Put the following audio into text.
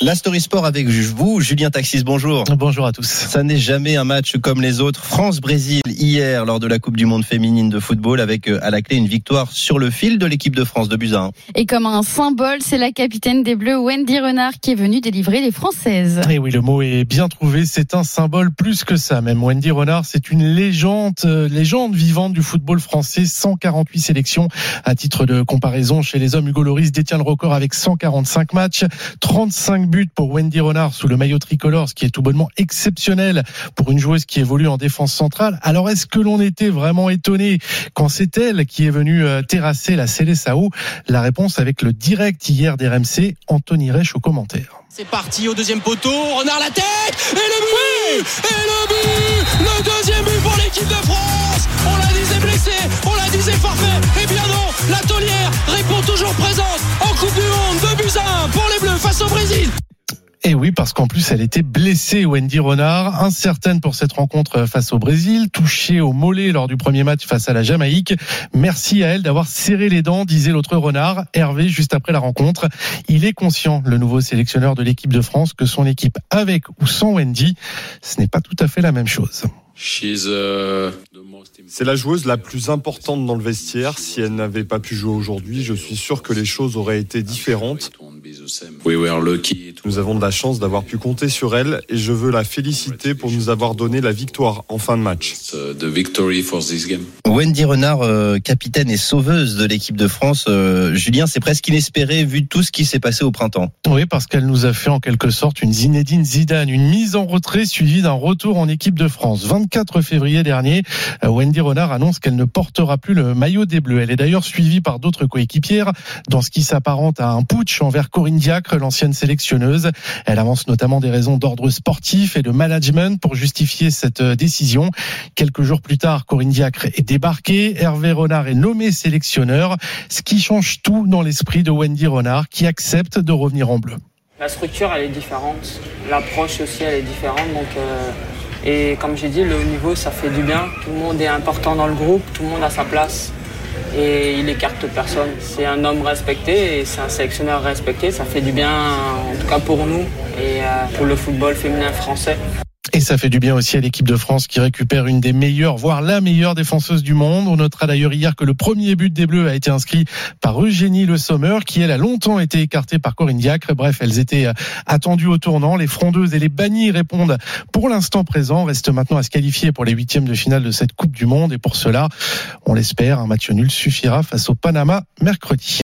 La Story Sport avec vous, Julien Taxis, bonjour. Bonjour à tous. Ça n'est jamais un match comme les autres. France-Brésil hier lors de la Coupe du Monde féminine de football avec euh, à la clé une victoire sur le fil de l'équipe de France de Buzyn. Et comme un symbole, c'est la capitaine des Bleus, Wendy Renard, qui est venue délivrer les Françaises. Et oui, le mot est bien trouvé. C'est un symbole plus que ça. Même Wendy Renard, c'est une légende, euh, légende vivante du football français. 148 sélections. À titre de comparaison, chez les hommes, Hugo Loris détient le record avec 145 matchs, 35 buts pour Wendy Renard sous le maillot tricolore, ce qui est tout bonnement exceptionnel pour une joueuse qui évolue en défense centrale. Alors est-ce que l'on était vraiment étonné quand c'est elle qui est venue euh, terrasser la Célessao? La réponse avec le direct hier d'RMC, Anthony Reich au commentaire. C'est parti au deuxième poteau, Renard la tête et le but Et le but. Le deuxième but pour l'équipe de France. On la disait blessée, on la disait forfait. Eh bien non, la taulière répond toujours présente en Coupe du Et oui, parce qu'en plus, elle était blessée, Wendy Renard, incertaine pour cette rencontre face au Brésil, touchée au mollet lors du premier match face à la Jamaïque. Merci à elle d'avoir serré les dents, disait l'autre Renard, Hervé, juste après la rencontre. Il est conscient, le nouveau sélectionneur de l'équipe de France, que son équipe, avec ou sans Wendy, ce n'est pas tout à fait la même chose. C'est la joueuse la plus importante dans le vestiaire. Si elle n'avait pas pu jouer aujourd'hui, je suis sûr que les choses auraient été différentes. Nous avons de la chance d'avoir pu compter sur elle et je veux la féliciter pour nous avoir donné la victoire en fin de match. Wendy Renard, euh, capitaine et sauveuse de l'équipe de France. Euh, Julien, c'est presque inespéré vu tout ce qui s'est passé au printemps. Oui, parce qu'elle nous a fait en quelque sorte une Zinedine Zidane, une mise en retrait suivie d'un retour en équipe de France. 24 février dernier, euh, Wendy Renard annonce qu'elle ne portera plus le maillot des Bleus. Elle est d'ailleurs suivie par d'autres coéquipières dans ce qui s'apparente à un putsch envers Corinne Diacre, l'ancienne sélectionneuse. Elle avance notamment des raisons d'ordre sportif et de management pour justifier cette euh, décision. Quelques jours plus tard, Corinne Diacre est débarquée. Hervé Renard est nommé sélectionneur, ce qui change tout dans l'esprit de Wendy Renard qui accepte de revenir en bleu. La structure, elle est différente. L'approche aussi, elle est différente. Donc, euh, et comme j'ai dit, le haut niveau, ça fait du bien. Tout le monde est important dans le groupe, tout le monde a sa place. Et il écarte personne. C'est un homme respecté et c'est un sélectionneur respecté. Ça fait du bien, en tout cas pour nous et euh, pour le football féminin français. Et ça fait du bien aussi à l'équipe de France qui récupère une des meilleures, voire la meilleure défenseuse du monde. On notera d'ailleurs hier que le premier but des Bleus a été inscrit par Eugénie Le Sommer, qui elle a longtemps été écartée par Corinne Diacre. Bref, elles étaient euh, attendues au tournant. Les frondeuses et les bannis répondent pour l'instant présent. Reste maintenant à se qualifier pour les huitièmes de finale de cette Coupe du Monde. Et pour cela, on l'espère, un match nul suffira face au Panama mercredi.